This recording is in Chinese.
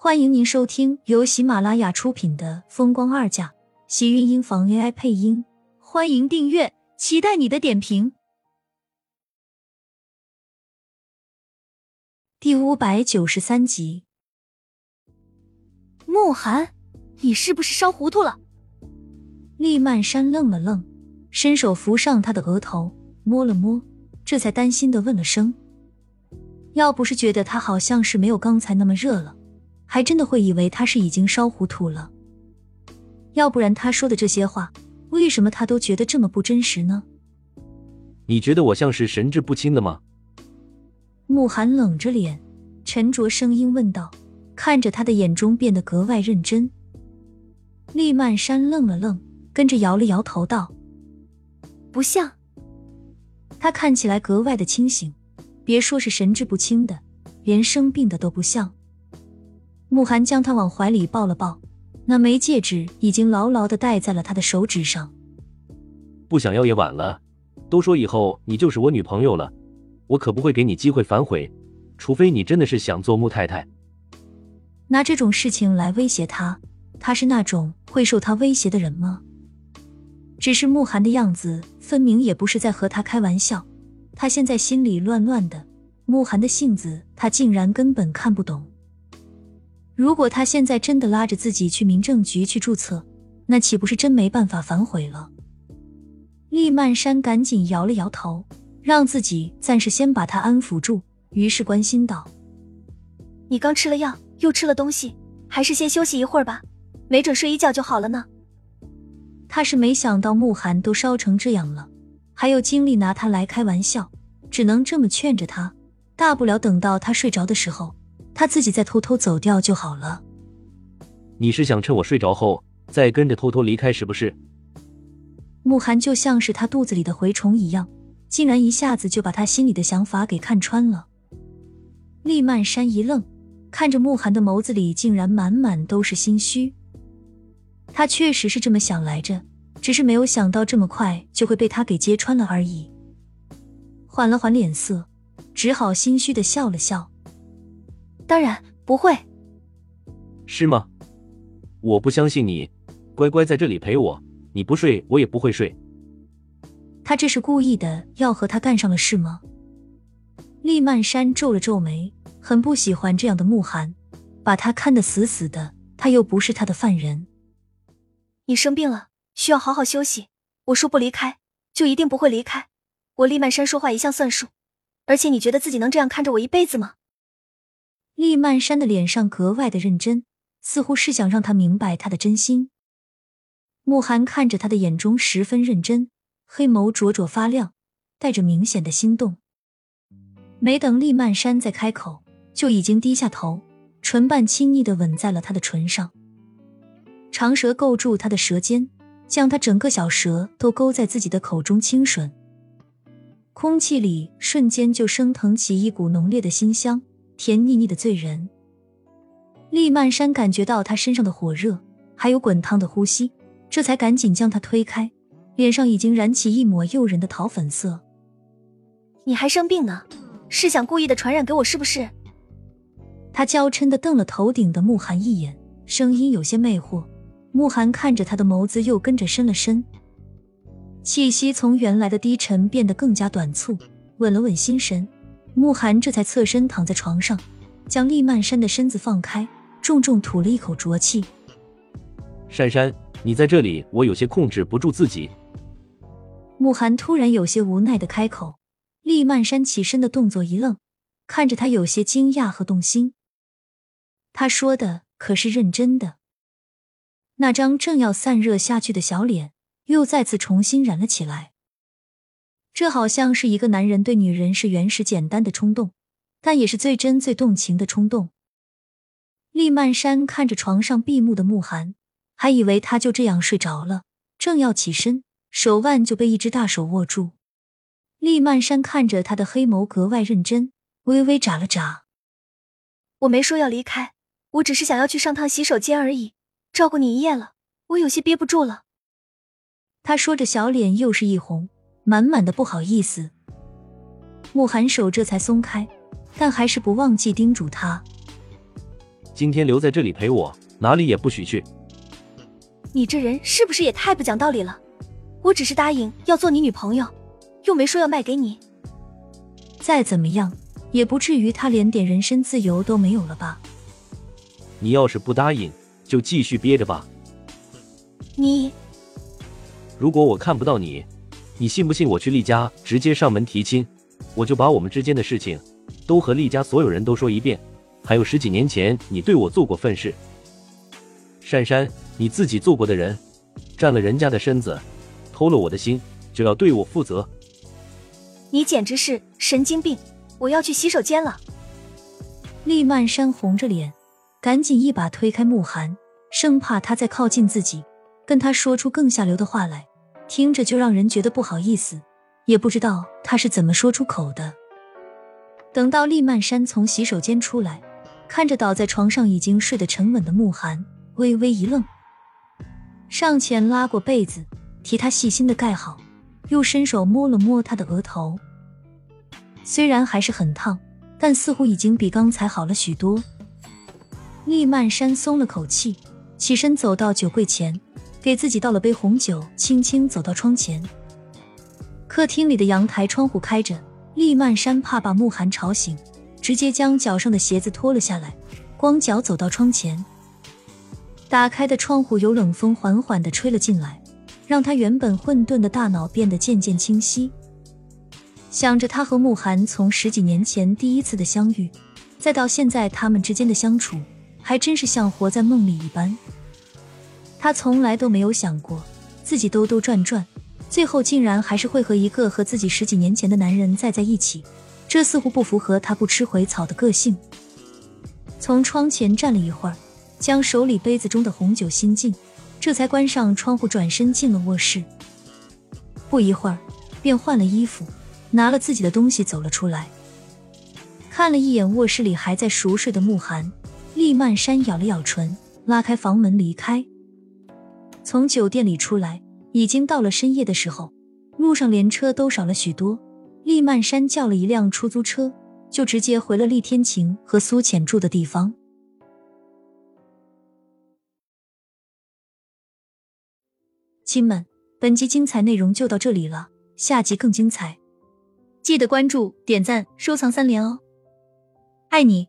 欢迎您收听由喜马拉雅出品的《风光二嫁》，喜运音房 AI 配音。欢迎订阅，期待你的点评。第五百九十三集，慕寒，你是不是烧糊涂了？厉曼山愣了愣，伸手扶上他的额头，摸了摸，这才担心的问了声：“要不是觉得他好像是没有刚才那么热了。”还真的会以为他是已经烧糊涂了，要不然他说的这些话，为什么他都觉得这么不真实呢？你觉得我像是神志不清的吗？慕寒冷着脸，沉着声音问道，看着他的眼中变得格外认真。厉曼山愣了愣，跟着摇了摇头道：“不像。”他看起来格外的清醒，别说是神志不清的，连生病的都不像。慕寒将他往怀里抱了抱，那枚戒指已经牢牢的戴在了他的手指上。不想要也晚了，都说以后你就是我女朋友了，我可不会给你机会反悔，除非你真的是想做穆太太。拿这种事情来威胁他，他是那种会受他威胁的人吗？只是慕寒的样子，分明也不是在和他开玩笑。他现在心里乱乱的，慕寒的性子，他竟然根本看不懂。如果他现在真的拉着自己去民政局去注册，那岂不是真没办法反悔了？厉曼山赶紧摇了摇头，让自己暂时先把他安抚住，于是关心道：“你刚吃了药，又吃了东西，还是先休息一会儿吧，没准睡一觉就好了呢。”他是没想到慕寒都烧成这样了，还有精力拿他来开玩笑，只能这么劝着他，大不了等到他睡着的时候。他自己再偷偷走掉就好了。你是想趁我睡着后再跟着偷偷离开是不是？慕寒就像是他肚子里的蛔虫一样，竟然一下子就把他心里的想法给看穿了。厉曼山一愣，看着慕寒的眸子里竟然满满都是心虚。他确实是这么想来着，只是没有想到这么快就会被他给揭穿了而已。缓了缓脸色，只好心虚的笑了笑。当然不会，是吗？我不相信你，乖乖在这里陪我，你不睡我也不会睡。他这是故意的，要和他干上了是吗？厉曼山皱了皱眉，很不喜欢这样的慕寒，把他看得死死的，他又不是他的犯人。你生病了，需要好好休息。我说不离开，就一定不会离开。我厉曼山说话一向算数，而且你觉得自己能这样看着我一辈子吗？厉曼山的脸上格外的认真，似乎是想让他明白他的真心。慕寒看着他的眼中十分认真，黑眸灼灼发亮，带着明显的心动。没等厉曼山再开口，就已经低下头，唇瓣亲昵的吻在了他的唇上，长舌勾住他的舌尖，将他整个小舌都勾在自己的口中轻吮。空气里瞬间就升腾起一股浓烈的馨香。甜腻腻的醉人，厉曼山感觉到他身上的火热，还有滚烫的呼吸，这才赶紧将他推开，脸上已经燃起一抹诱人的桃粉色。你还生病呢，是想故意的传染给我是不是？他娇嗔的瞪了头顶的慕寒一眼，声音有些魅惑。慕寒看着他的眸子又跟着深了深，气息从原来的低沉变得更加短促，稳了稳心神。慕寒这才侧身躺在床上，将厉曼山的身子放开，重重吐了一口浊气。珊珊，你在这里，我有些控制不住自己。慕寒突然有些无奈的开口，厉曼山起身的动作一愣，看着他有些惊讶和动心。他说的可是认真的？那张正要散热下去的小脸，又再次重新燃了起来。这好像是一个男人对女人是原始简单的冲动，但也是最真最动情的冲动。厉曼山看着床上闭目的慕寒，还以为他就这样睡着了，正要起身，手腕就被一只大手握住。厉曼山看着他的黑眸格外认真，微微眨了眨。我没说要离开，我只是想要去上趟洗手间而已，照顾你一夜了，我有些憋不住了。他说着，小脸又是一红。满满的不好意思，慕寒手这才松开，但还是不忘记叮嘱他：今天留在这里陪我，哪里也不许去。你这人是不是也太不讲道理了？我只是答应要做你女朋友，又没说要卖给你。再怎么样，也不至于他连点人身自由都没有了吧？你要是不答应，就继续憋着吧。你，如果我看不到你，你信不信我去厉家直接上门提亲？我就把我们之间的事情都和厉家所有人都说一遍，还有十几年前你对我做过分事。珊珊，你自己做过的人，占了人家的身子，偷了我的心，就要对我负责。你简直是神经病！我要去洗手间了。厉曼山红着脸，赶紧一把推开慕寒，生怕他再靠近自己，跟他说出更下流的话来，听着就让人觉得不好意思。也不知道他是怎么说出口的。等到厉曼山从洗手间出来，看着倒在床上已经睡得沉稳的慕寒，微微一愣，上前拉过被子，替他细心的盖好，又伸手摸了摸他的额头。虽然还是很烫，但似乎已经比刚才好了许多。厉曼山松了口气，起身走到酒柜前，给自己倒了杯红酒，轻轻走到窗前。客厅里的阳台窗户开着，厉曼山怕把慕寒吵醒，直接将脚上的鞋子脱了下来，光脚走到窗前。打开的窗户有冷风缓缓的吹了进来，让他原本混沌的大脑变得渐渐清晰。想着他和慕寒从十几年前第一次的相遇，再到现在他们之间的相处，还真是像活在梦里一般。他从来都没有想过自己兜兜转转。最后竟然还是会和一个和自己十几年前的男人再在一起，这似乎不符合他不吃回草的个性。从窗前站了一会儿，将手里杯子中的红酒心尽，这才关上窗户，转身进了卧室。不一会儿，便换了衣服，拿了自己的东西走了出来。看了一眼卧室里还在熟睡的慕寒，厉曼山咬了咬唇，拉开房门离开。从酒店里出来。已经到了深夜的时候，路上连车都少了许多。厉曼山叫了一辆出租车，就直接回了厉天晴和苏浅住的地方。亲们，本集精彩内容就到这里了，下集更精彩，记得关注、点赞、收藏三连哦！爱你。